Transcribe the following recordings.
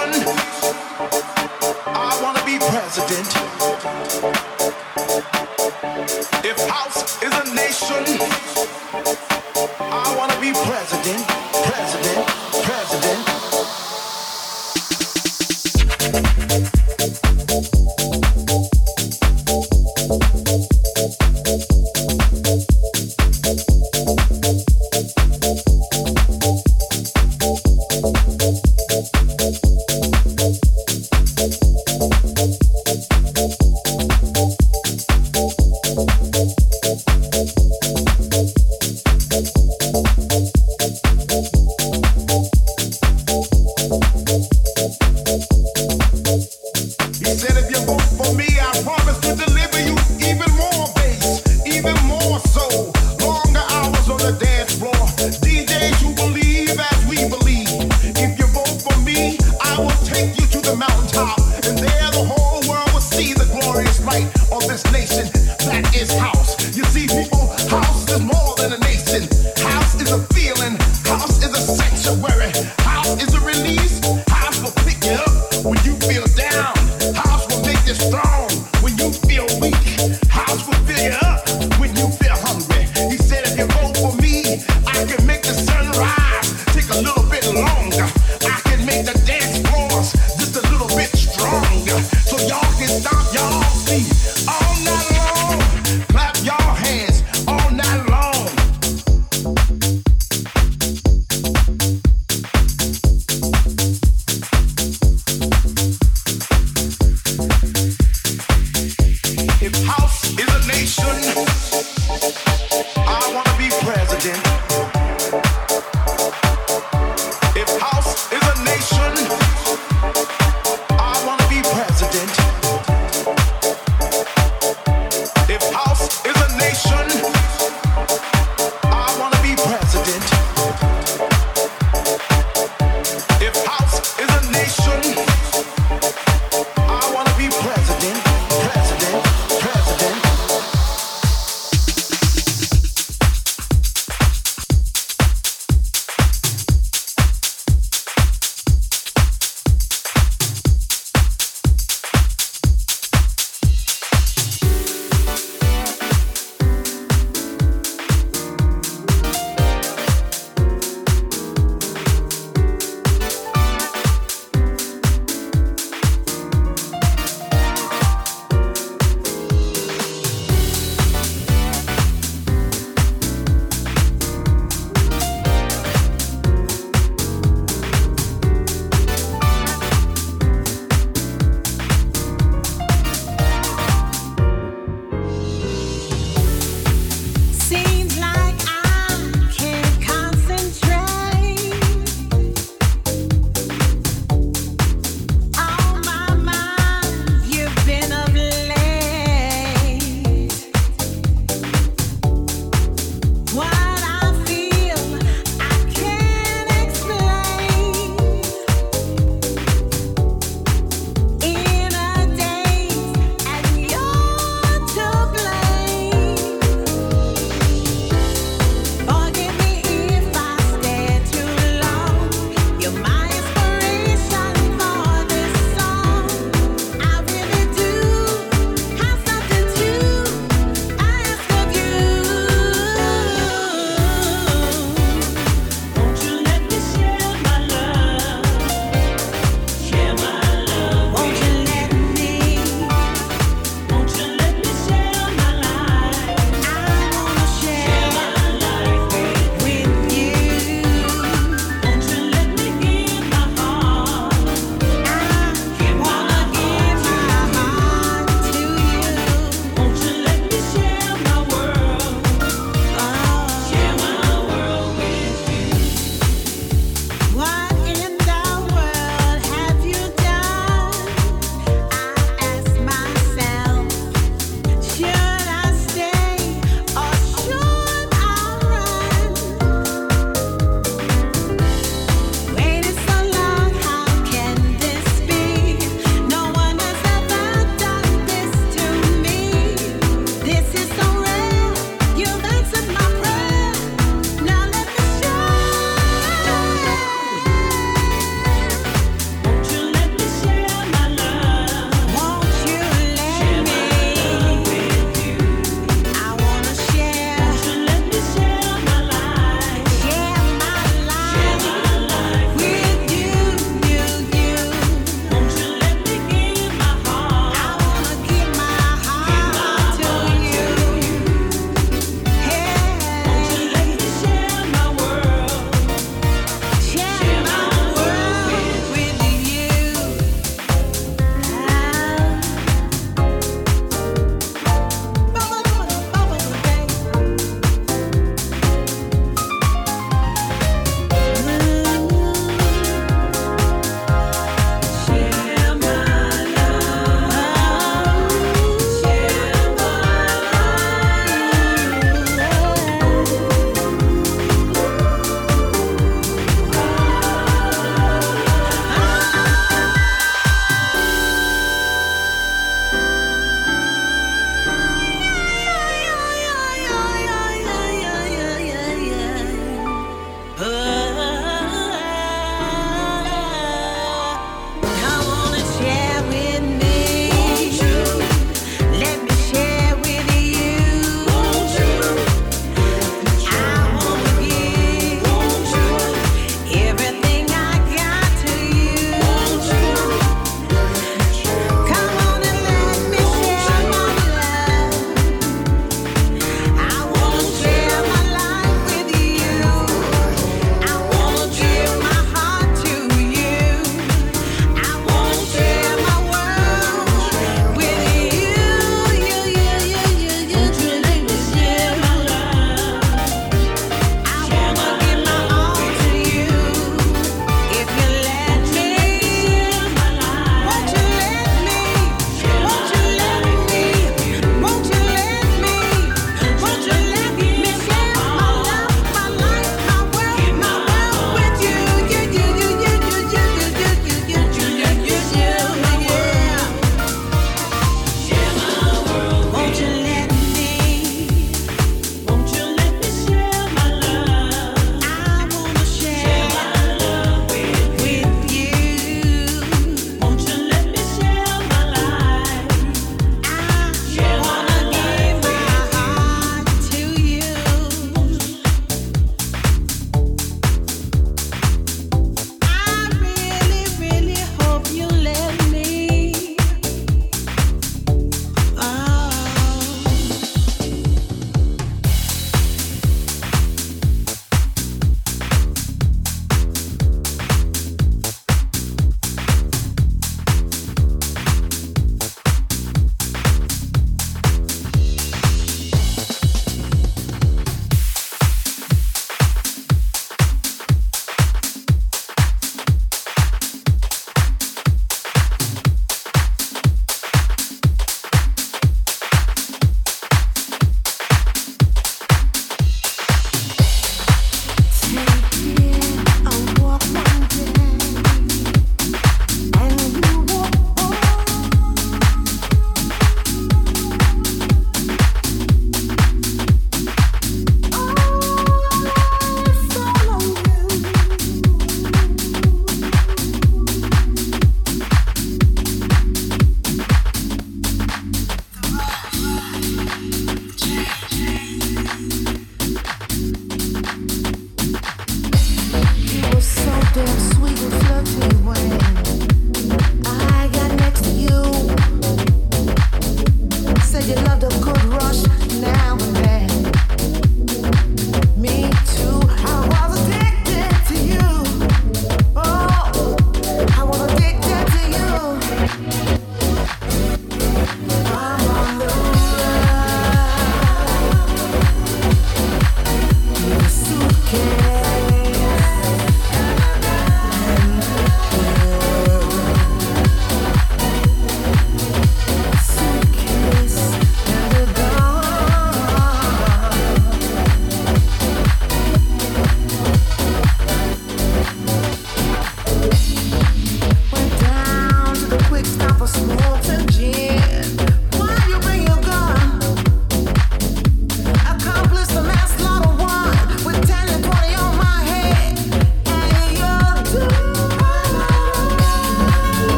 One. nation.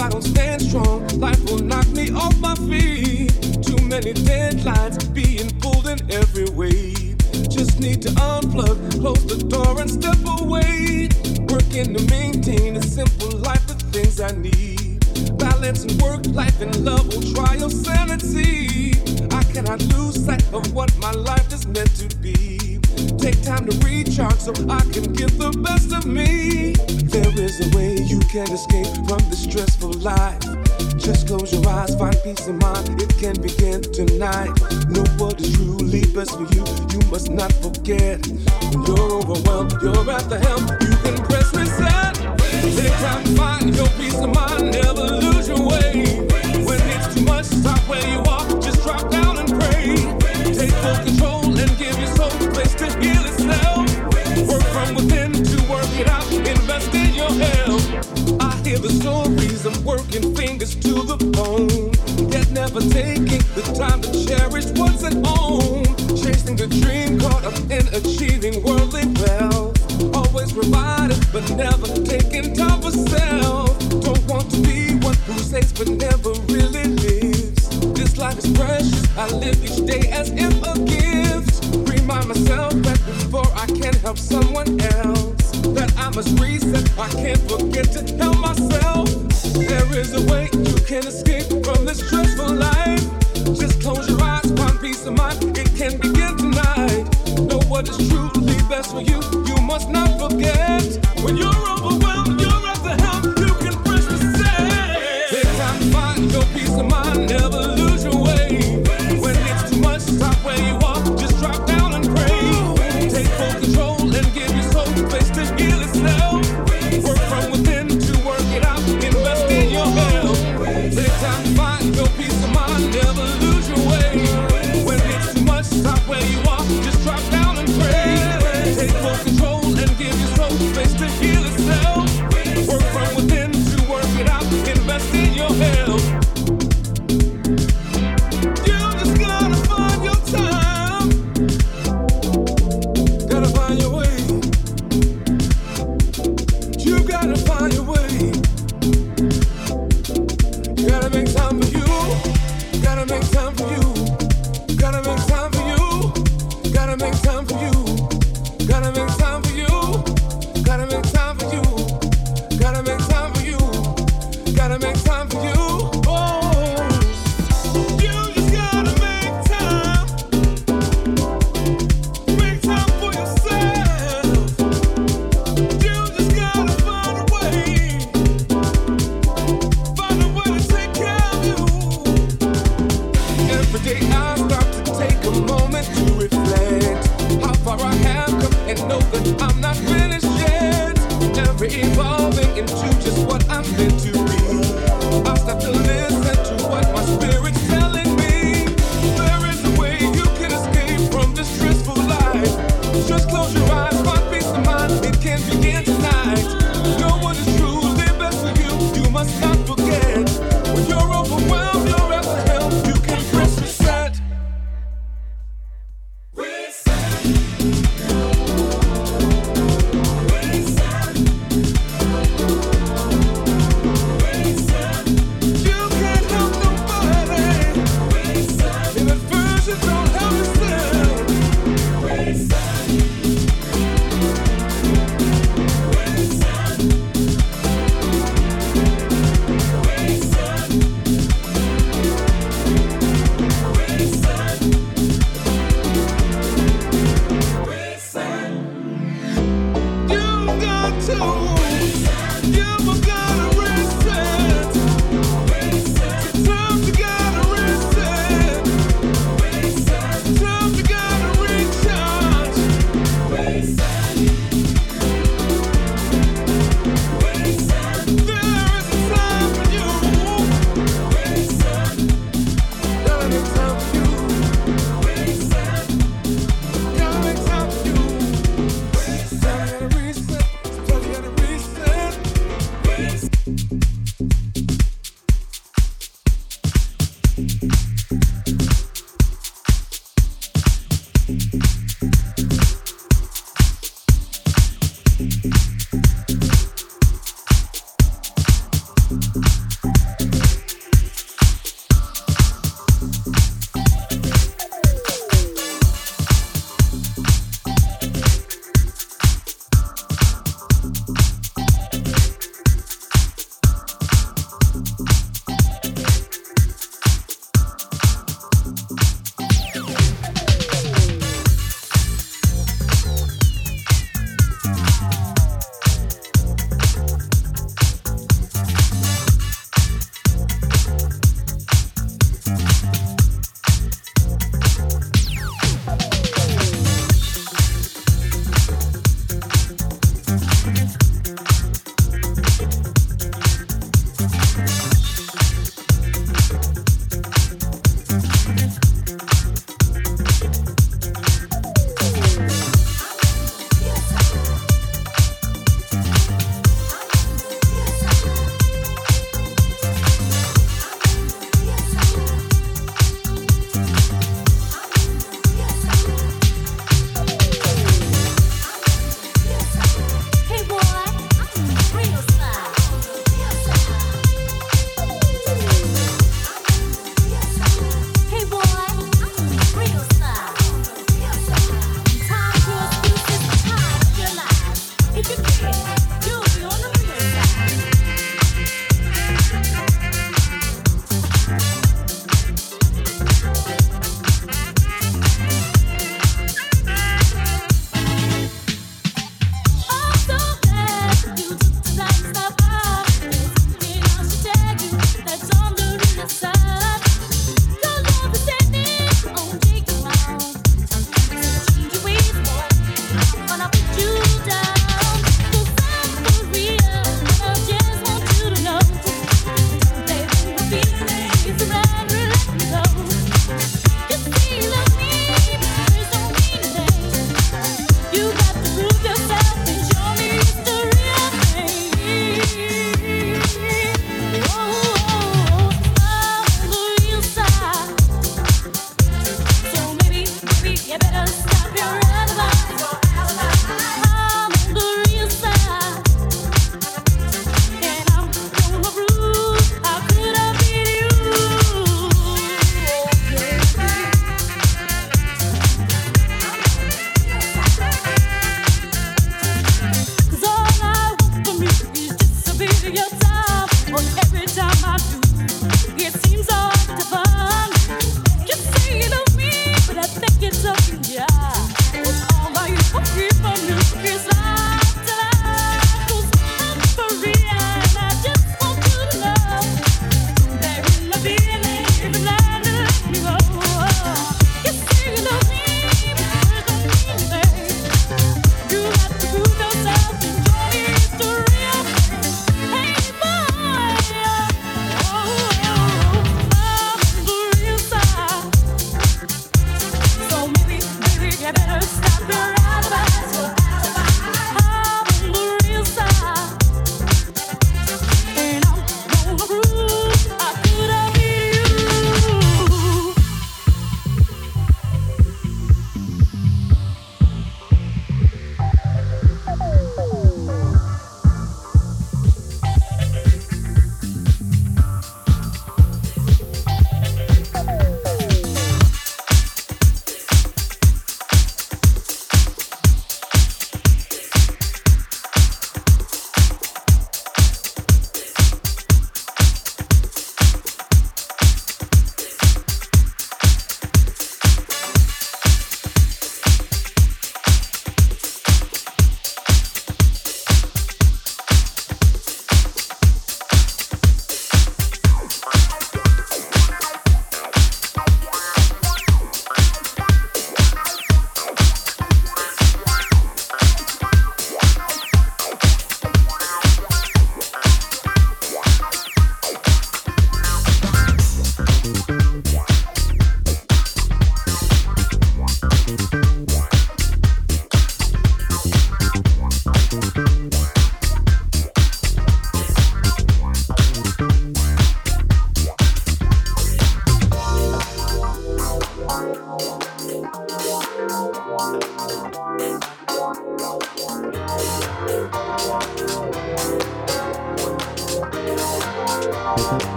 I don't stand strong, life will knock me off my feet. Too many deadlines being pulled in every way. Just need to unplug, close the door and step away. Working to maintain a simple life, the things I need. Balance and work life and love will try your sanity. I cannot lose sight of what my life is meant to be. Take time to recharge so I can get the best of me. There is a way you can escape from this stressful life. Just close your eyes, find peace of mind. It can begin tonight. Know what is truly best for you. You must not forget. When you're overwhelmed, you're at the helm. You can press reset. Take time to find your peace of mind. Never lose your way. Taking the time to cherish what's at home. Chasing the dream, caught up in achieving worldly wealth. Always provided, but never taking time for self. Don't want to be one who says but never really lives. This life is precious. I live each day as if a gift. Remind myself that before I can help someone else, that I must reset. I can't forget to help